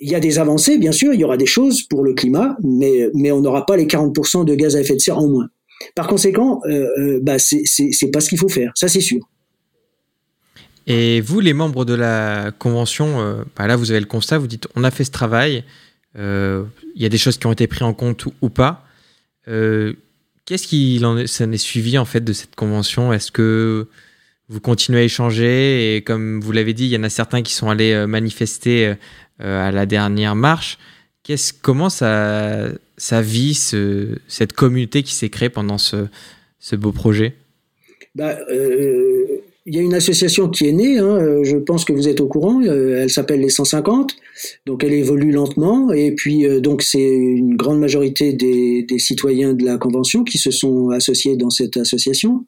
il y a des avancées, bien sûr, il y aura des choses pour le climat, mais, mais on n'aura pas les 40% de gaz à effet de serre en moins. Par conséquent, euh, euh bah c'est pas ce qu'il faut faire, ça c'est sûr. Et vous, les membres de la convention, euh, bah là vous avez le constat, vous dites on a fait ce travail, euh, il y a des choses qui ont été prises en compte ou, pas. Euh, Qu'est-ce qui en est, suivi en fait de cette convention? Est-ce que vous continuez à échanger? Et comme vous l'avez dit, il y en a certains qui sont allés euh, manifester euh, à la dernière marche. Comment ça, vit ce, cette communauté qui s'est créée pendant ce, beau projet? Bah, euh, il y a une association qui est née, hein, euh, je pense que vous êtes au courant, euh, elle s'appelle les 150, donc elle évolue lentement, et puis euh, donc c'est une grande majorité des, des, citoyens de la Convention qui se sont associés dans cette association.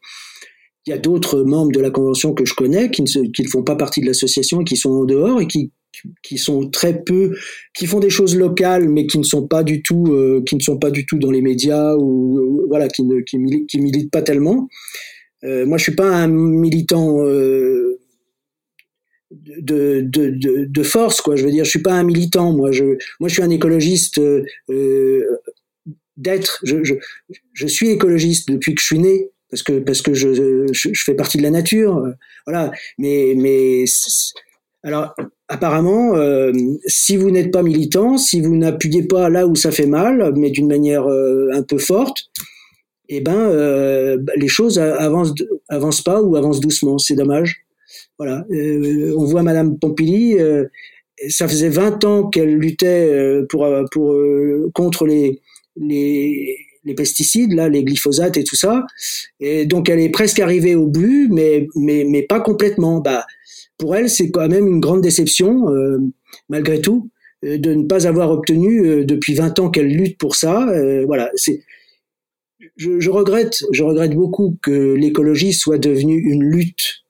Il y a d'autres membres de la Convention que je connais qui ne, se, qui ne font pas partie de l'association et qui sont en dehors et qui, qui sont très peu, qui font des choses locales mais qui ne sont pas du tout, qui ne sont pas du tout dans les médias ou voilà, qui ne qui militent pas tellement. Euh, moi, je suis pas un militant euh, de, de, de, force, quoi. Je veux dire, je suis pas un militant. Moi, je, moi, je suis un écologiste euh, d'être. Je, je, je, suis écologiste depuis que je suis né, parce que parce que je, je, fais partie de la nature. Voilà. Mais mais alors apparemment, si vous n'êtes pas militant, si vous n'appuyez pas là où ça fait mal, mais d'une manière un peu forte, eh ben euh, les choses avancent avancent pas ou avancent doucement. C'est dommage. Voilà. Euh, on voit Madame Pompili. Euh, ça faisait 20 ans qu'elle luttait pour pour contre les les les pesticides, là, les glyphosates et tout ça. Et donc, elle est presque arrivée au but, mais, mais, mais pas complètement. Bah, pour elle, c'est quand même une grande déception, malgré tout, de ne pas avoir obtenu, depuis 20 ans qu'elle lutte pour ça. voilà, c'est je, regrette, je regrette beaucoup que l'écologie soit devenue une lutte.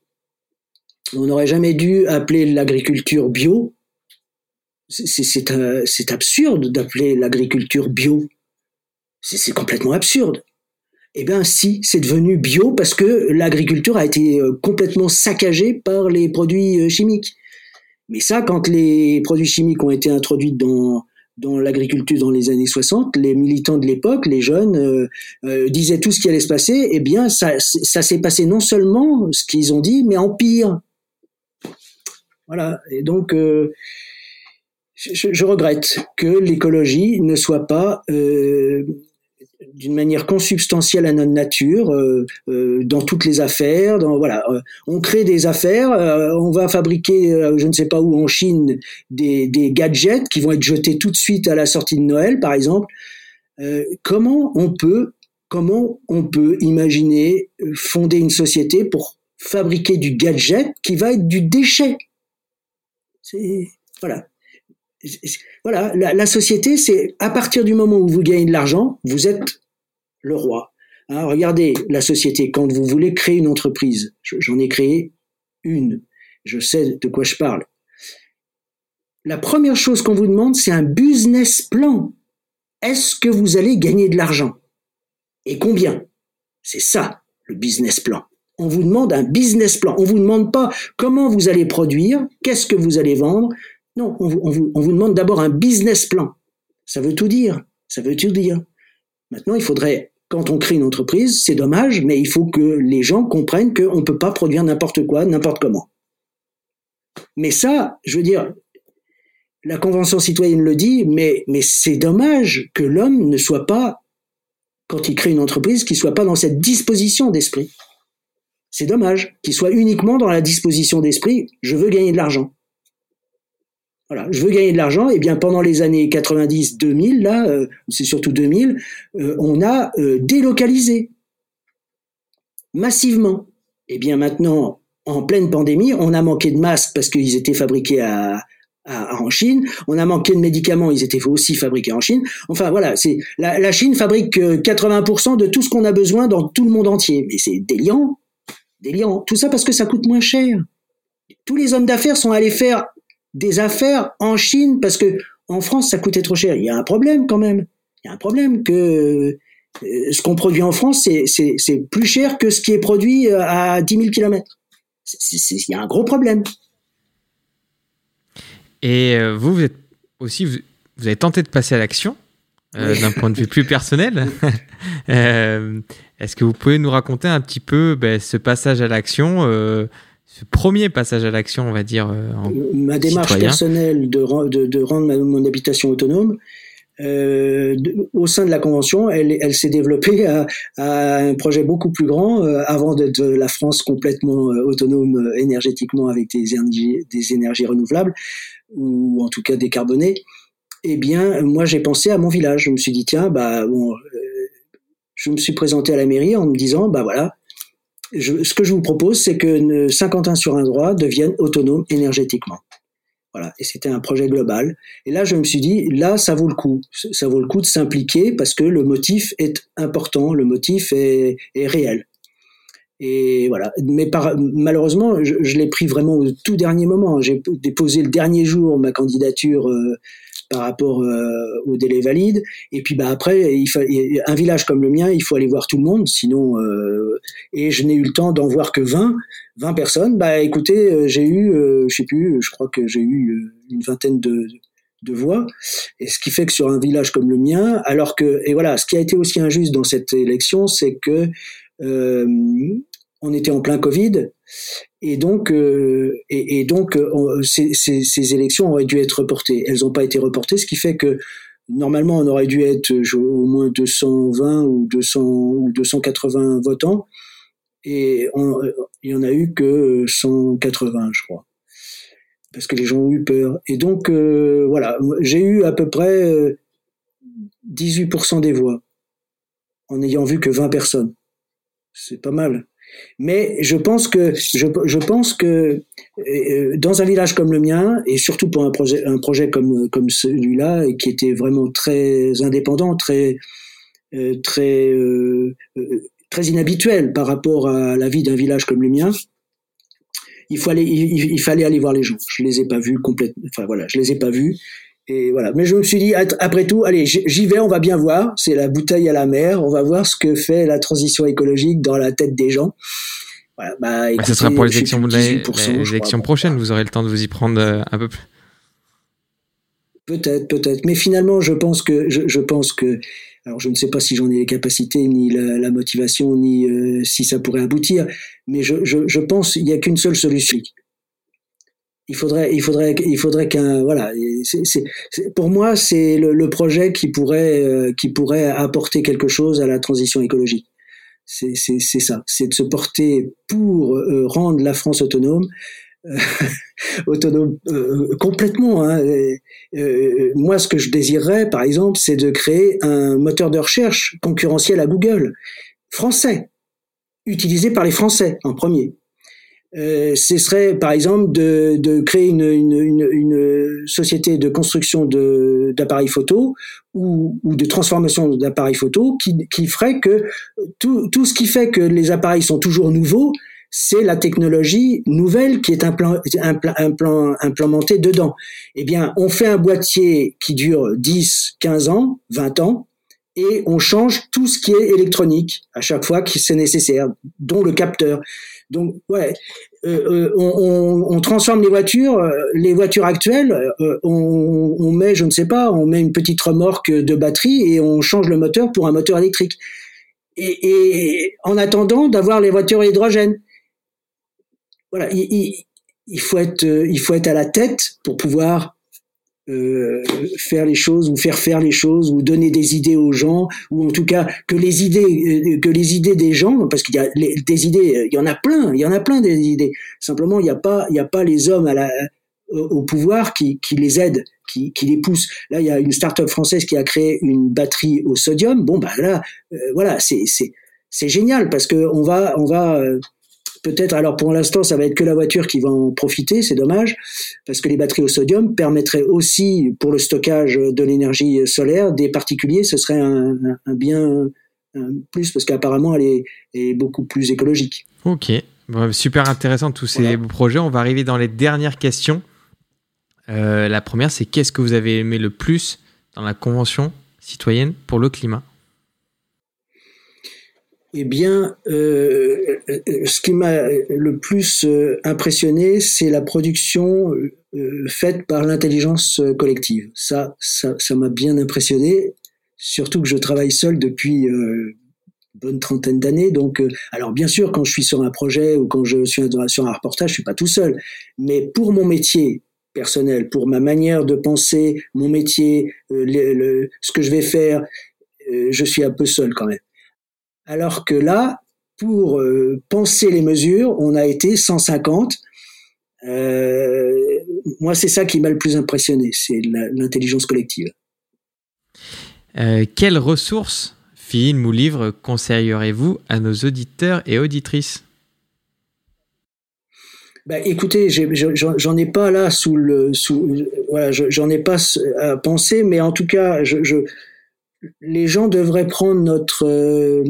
On n'aurait jamais dû appeler l'agriculture bio. C'est absurde d'appeler l'agriculture bio. C'est complètement absurde. Eh bien, si, c'est devenu bio parce que l'agriculture a été euh, complètement saccagée par les produits euh, chimiques. Mais ça, quand les produits chimiques ont été introduits dans, dans l'agriculture dans les années 60, les militants de l'époque, les jeunes, euh, euh, disaient tout ce qui allait se passer. Eh bien, ça, ça s'est passé non seulement ce qu'ils ont dit, mais en pire. Voilà. Et donc, euh, je, je, regrette que l'écologie ne soit pas d'une manière consubstantielle à notre nature euh, euh, dans toutes les affaires. Dans, voilà, euh, on crée des affaires, on va fabriquer, je ne sais pas où en Chine, des, des, gadgets qui vont être jetés tout de suite à la sortie de Noël, par exemple. comment on peut, comment on peut imaginer fonder une société pour fabriquer du gadget qui va être du déchet? C'est voilà voilà, la, la société, c'est à partir du moment où vous gagnez de l'argent, vous êtes le roi. Hein, regardez la société, quand vous voulez créer une entreprise, j'en ai créé une, je sais de quoi je parle. La première chose qu'on vous demande, c'est un business plan. Est-ce que vous allez gagner de l'argent? Et combien? C'est ça, le business plan. On vous demande un business plan. On vous demande pas comment vous allez produire, qu'est-ce que vous allez vendre. Non, on vous, on vous demande d'abord un business plan. Ça veut tout dire. Ça veut tout dire. Maintenant, il faudrait quand on crée une entreprise, c'est dommage, mais il faut que les gens comprennent qu'on ne peut pas produire n'importe quoi, n'importe comment. Mais ça, je veux dire, la Convention citoyenne le dit, mais, mais c'est dommage que l'homme ne soit pas, quand il crée une entreprise, qu'il soit pas dans cette disposition d'esprit. C'est dommage qu'il soit uniquement dans la disposition d'esprit, je veux gagner de l'argent. Voilà, je veux gagner de l'argent. Et eh bien pendant les années 90-2000, là, euh, c'est surtout 2000, euh, on a euh, délocalisé massivement. Et eh bien maintenant, en pleine pandémie, on a manqué de masques parce qu'ils étaient fabriqués en Chine. On a manqué de médicaments, ils étaient aussi fabriqués en Chine. Enfin voilà, c'est la, la, Chine fabrique 80% euh, de tout ce qu'on a besoin dans tout le monde entier. Mais c'est déliant, déliant. Tout ça parce que ça coûte moins cher. Tous les hommes d'affaires sont allés faire des affaires en Chine parce que en France ça coûtait trop cher. Il y a un problème quand même. Il y a un problème que euh, ce qu'on produit en France c'est plus cher que ce qui est produit euh, à 10 000 kilomètres. Il y a un gros problème. Et euh, vous, vous êtes aussi, vous, avez tenté de passer à l'action euh, d'un point de vue plus personnel. Euh, est-ce que vous pouvez nous raconter un petit peu ben, ce passage à l'action, ce premier passage à l'action, on va dire en Ma démarche personnelle de, de, de rendre mon habitation autonome, euh, au sein de la convention, elle, elle s'est développée à, à, un projet beaucoup plus grand euh, avant d'être la France complètement euh, autonome énergétiquement avec des énergies, des énergies renouvelables ou en tout cas décarbonées. Eh bien, moi, j'ai pensé à mon village. Je me suis dit tiens, bah bon, je me suis présenté à la mairie en me disant bah voilà, ce que je vous propose, c'est que Saint-Quentin sur un droit devienne autonome énergétiquement. Voilà. Et c'était un projet global. Et là, je me suis dit, là, ça vaut le coup. Ça vaut le coup de s'impliquer parce que le motif est important, le motif est, réel. Et voilà. Mais malheureusement, je, je l'ai pris vraiment au tout dernier moment. J'ai déposé le dernier jour ma candidature euh, par rapport euh, au délai valide. Et puis bah après, un village comme le mien, il faut aller voir tout le monde, sinon. Euh, et je n'ai eu le temps d'en voir que 20, 20 personnes. Bah écoutez, euh, j'ai eu, je sais plus, je crois que j'ai eu une vingtaine de, de voix. Et ce qui fait que sur un village comme le mien, alors que et voilà, ce qui a été aussi injuste dans cette élection, c'est que on était en plein Covid et donc, euh, et, donc euh, ces, élections auraient dû être reportées. Elles n'ont pas été reportées, ce qui fait que normalement on aurait dû être au moins 220 ou 200 ou 280 votants, et il y en a eu que 180, je crois, parce que les gens ont eu peur. Et donc euh, voilà, j'ai eu à peu près 18% des voix en n'ayant vu que 20 personnes. C'est pas mal. Mais je pense que je, je pense que euh, dans un village comme le mien et surtout pour un projet un projet comme comme celui-là qui était vraiment très indépendant, très euh, très euh, très inhabituel par rapport à la vie d'un village comme le mien, il fallait il, il, fallait aller voir les gens. Je les ai pas vus complètement. Enfin voilà, je les ai pas vus. Et voilà. Mais je me suis dit, après tout, allez, j'y vais, on va bien voir. C'est la bouteille à la mer. On va voir ce que fait la transition écologique dans la tête des gens. Voilà. Bah, écoutez, bah, ce sera pour les élections, les, élections prochaines. Vous aurez le temps de vous y prendre euh, un peu plus. Peut-être, peut-être. Mais finalement, je pense que, je, je, pense que, alors je ne sais pas si j'en ai les capacités, ni la, la motivation, ni euh, si ça pourrait aboutir, mais je, je, je pense qu'il n'y a qu'une seule solution il faudrait, il faudrait, il faudrait qu'un, voilà. pour moi, c'est le, le, projet qui pourrait, euh, qui pourrait apporter quelque chose à la transition écologique. C'est ça, c'est de se porter pour euh, rendre la France autonome, euh, autonome complètement. Hein. moi, ce que je désirerais, par exemple, c'est de créer un moteur de recherche concurrentiel à Google, français, utilisé par les Français en premier euh, ce serait par exemple de, de créer une, une, une, une, société de construction d'appareils photo ou, ou, de transformation d'appareils photo qui, qui ferait que tout, tout ce qui fait que les appareils sont toujours nouveaux, c'est la technologie nouvelle qui est implan, implan, implémentée dedans. Eh bien, on fait un boîtier qui dure 10, 15 ans, 20 ans, et on change tout ce qui est électronique à chaque fois que c'est nécessaire, dont le capteur. Donc, ouais, euh, euh on, transforme les voitures, euh, les voitures actuelles, on, met, je ne sais pas, on met une petite remorque de batterie et on change le moteur pour un moteur électrique. Et, en attendant d'avoir les voitures à hydrogène. Voilà, il, il, faut être, il faut être à la tête pour pouvoir euh, faire les choses ou faire faire les choses ou donner des idées aux gens ou en tout cas que les idées euh, que les idées des gens parce qu'il y a des idées il y en a plein il y en a plein des idées. Simplement il n'y a pas il y a pas les hommes à la au pouvoir qui, qui les aident qui, qui les poussent. Là il y a une start-up française qui a créé une batterie au sodium. Bon bah là euh, voilà c'est c'est génial parce que on va on va peut-être, alors pour l'instant, ça va être que la voiture qui va en profiter, c'est dommage, parce que les batteries au sodium permettraient aussi, pour le stockage de l'énergie solaire, des particuliers, ce serait un, bien plus, parce qu'apparemment, elle est, beaucoup plus écologique. Ok, super intéressant tous ces projets. On va arriver dans les dernières questions. Euh, la première, c'est qu'est-ce que vous avez aimé le plus dans la Convention citoyenne pour le climat? Eh bien, euh, euh, ce qui m'a le plus euh, impressionné, c'est la production faite par l'intelligence collective. Ça, ça, m'a bien impressionné, surtout que je travaille seul depuis une bonne trentaine d'années. Donc, alors bien sûr, quand je suis sur un projet ou quand je suis sur un reportage, je suis pas tout seul. Mais pour mon métier personnel, pour ma manière de penser, mon métier, ce que je vais faire, je suis un peu seul quand même. Alors que là, pour euh, penser les mesures, on a été 150. Euh, moi, c'est ça qui m'a le plus impressionné, c'est l'intelligence collective. Euh, quelles ressources, films ou livres conseillerez-vous à nos auditeurs et auditrices? Bah, écoutez, j'en ai, pas là sous le, sous, voilà, j'en ai pas à penser, mais en tout cas, je, les gens devraient prendre notre euh,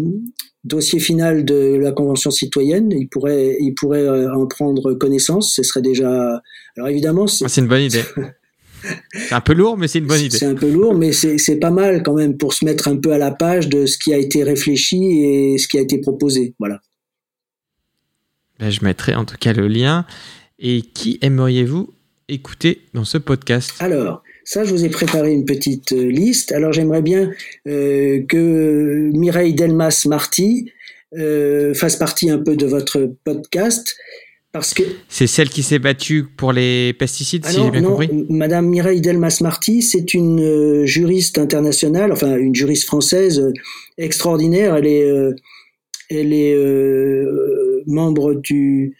dossier final de la Convention citoyenne. Ils pourraient, ils pourraient euh, en prendre connaissance. Ce serait déjà. Alors évidemment, c'est ah, une bonne idée. c'est un peu lourd, mais c'est une bonne idée. C'est un peu lourd, mais c'est pas mal quand même pour se mettre un peu à la page de ce qui a été réfléchi et ce qui a été proposé. Voilà. Ben, je mettrai en tout cas le lien. Et qui aimeriez-vous écouter dans ce podcast? Alors, ça, je vous ai préparé une petite euh, liste. Alors, j'aimerais bien euh, que Mireille Delmas-Marty euh, fasse partie un peu de votre podcast. Parce que... C'est celle qui s'est battue pour les pesticides, si j'ai bien non, compris Madame Mireille Delmas-Marty, c'est une juriste internationale, enfin une juriste française extraordinaire. Elle est, elle est membre du,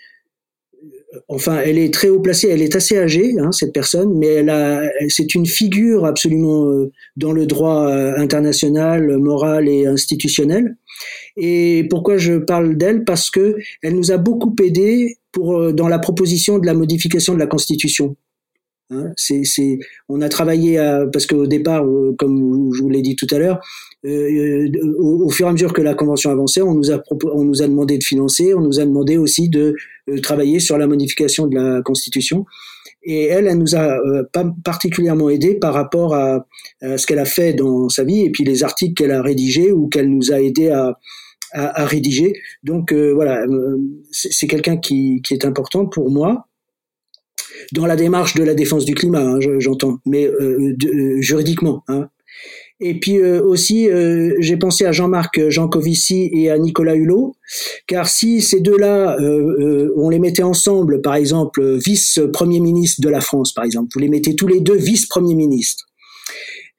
enfin, elle est très haut placée, elle est assez âgée, hein, cette personne, mais elle a, c'est une figure absolument euh, dans le droit euh, international, moral et institutionnel. Et pourquoi je parle d'elle? Parce que elle nous a beaucoup aidé pour euh, dans la proposition de la modification de la Constitution. Hein, c'est, c'est, on a travaillé à, parce qu'au départ, comme je vous l'ai dit tout à l'heure, euh, au, fur et à mesure que la convention avançait, on nous a on nous a demandé de financer, on nous a demandé aussi de euh, travailler sur la modification de la Constitution. Et elle, elle nous a euh, pas particulièrement aidé par rapport à, ce qu'elle a fait dans sa vie et puis les articles qu'elle a rédigés ou qu'elle nous a aidé à, à, rédiger. Donc voilà, c'est quelqu'un qui, qui est important pour moi dans la démarche de la défense du climat, hein, j'entends, mais juridiquement. Hein. Et puis euh, aussi, euh, j'ai pensé à Jean-Marc Jancovici et à Nicolas Hulot, car si ces deux-là, euh, on les mettait ensemble, par exemple, vice-premier ministre de la France, par exemple, vous les mettez tous les deux vice-premier ministre,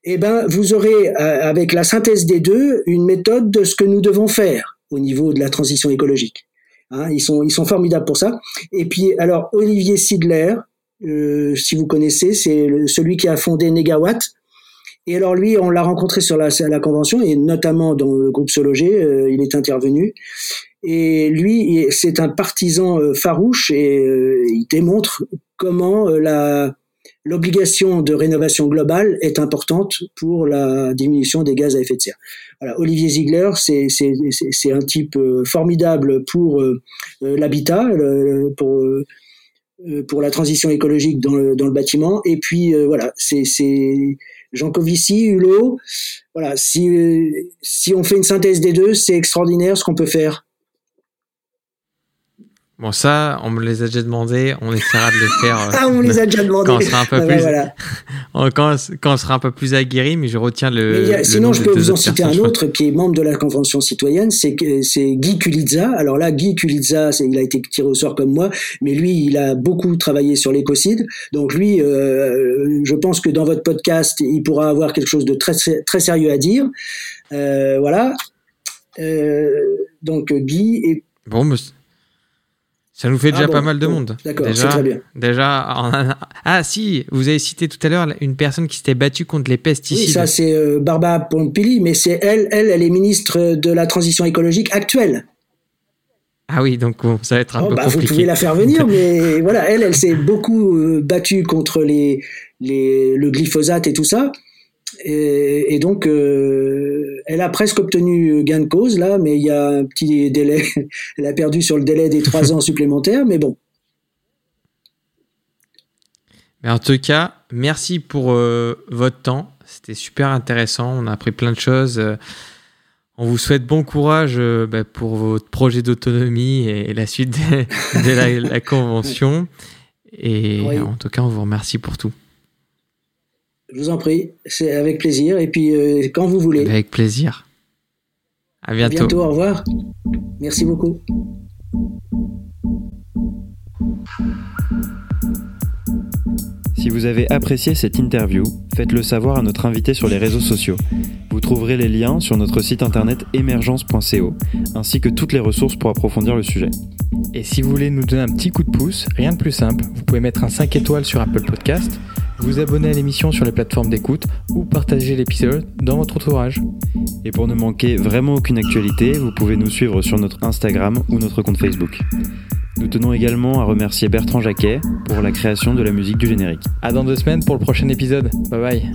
eh ben, vous aurez, avec la synthèse des deux, une méthode de ce que nous devons faire au niveau de la transition écologique. Hein, ils, sont, ils sont formidables pour ça. Et puis, alors, Olivier Sidler, si vous connaissez, c'est celui qui a fondé Negawatt, et alors lui, on l'a rencontré sur la, la, convention et notamment dans le groupe Sologer, euh, il est intervenu. Et lui, c'est un partisan euh, farouche et euh, il démontre comment la l'obligation de rénovation globale est importante pour la diminution des gaz à effet de serre. Voilà, Olivier Ziegler, c'est un type formidable pour l'habitat, pour pour la transition écologique dans le, dans le bâtiment. Et puis voilà, c'est Jean Covici, Hulot. Voilà, si, si on fait une synthèse des deux, c'est extraordinaire ce qu'on peut faire. Bon, ça, on me les a déjà demandé, on essaiera de le faire. Euh, ah, on les a déjà demandé. Quand on sera un peu plus, quand, on sera un peu plus aguerri, mais je retiens le. sinon, je peux vous en citer un autre qui est membre de la Convention citoyenne, c'est c'est Guy Kulitza. Alors là, Guy Kulitza, il a été tiré au sort comme moi, mais lui, il a beaucoup travaillé sur l'écocide. Donc lui, euh, je pense que dans votre podcast, il pourra avoir quelque chose de très très sérieux à dire. Euh, voilà. donc Guy et Bon, monsieur. Ça nous fait déjà ah pas mal de monde. D'accord, c'est très bien. Déjà, ah si, vous avez cité tout à l'heure une personne qui s'était battue contre les pesticides. Oui, ça c'est euh, Barbara Pompili, mais c'est elle, elle, elle est ministre de la transition écologique actuelle. Ah oui, donc ça va être un oh, peu bah, compliqué. Vous pouvez la faire venir, mais voilà, elle, elle s'est beaucoup euh, battue contre les, les, le glyphosate et tout ça. Et, donc, euh, elle a presque obtenu gain de cause là, mais il y a un petit délai. Elle a perdu sur le délai des trois ans supplémentaires, mais bon. Mais en tout cas, merci pour euh, votre temps. C'était super intéressant. On a appris plein de choses. On vous souhaite bon courage bah, pour votre projet d'autonomie et la suite de, la, convention. Et en tout cas, on vous remercie pour tout. Je vous en prie, c'est avec plaisir. Et puis, euh, quand vous voulez. Avec plaisir. À bientôt. À bientôt, au revoir. Merci beaucoup. Si vous avez apprécié cette interview, faites-le savoir à notre invité sur les réseaux sociaux. Vous trouverez les liens sur notre site internet émergence.co, ainsi que toutes les ressources pour approfondir le sujet. Et si vous voulez nous donner un petit coup de pouce, rien de plus simple, vous pouvez mettre un 5 étoiles sur Apple Podcast vous abonner à l'émission sur les plateformes d'écoute ou partager l'épisode dans votre entourage. Et pour ne manquer vraiment aucune actualité, vous pouvez nous suivre sur notre Instagram ou notre compte Facebook. Nous tenons également à remercier Bertrand Jacquet pour la création de la musique du générique. À dans deux semaines pour le prochain épisode. Bye bye.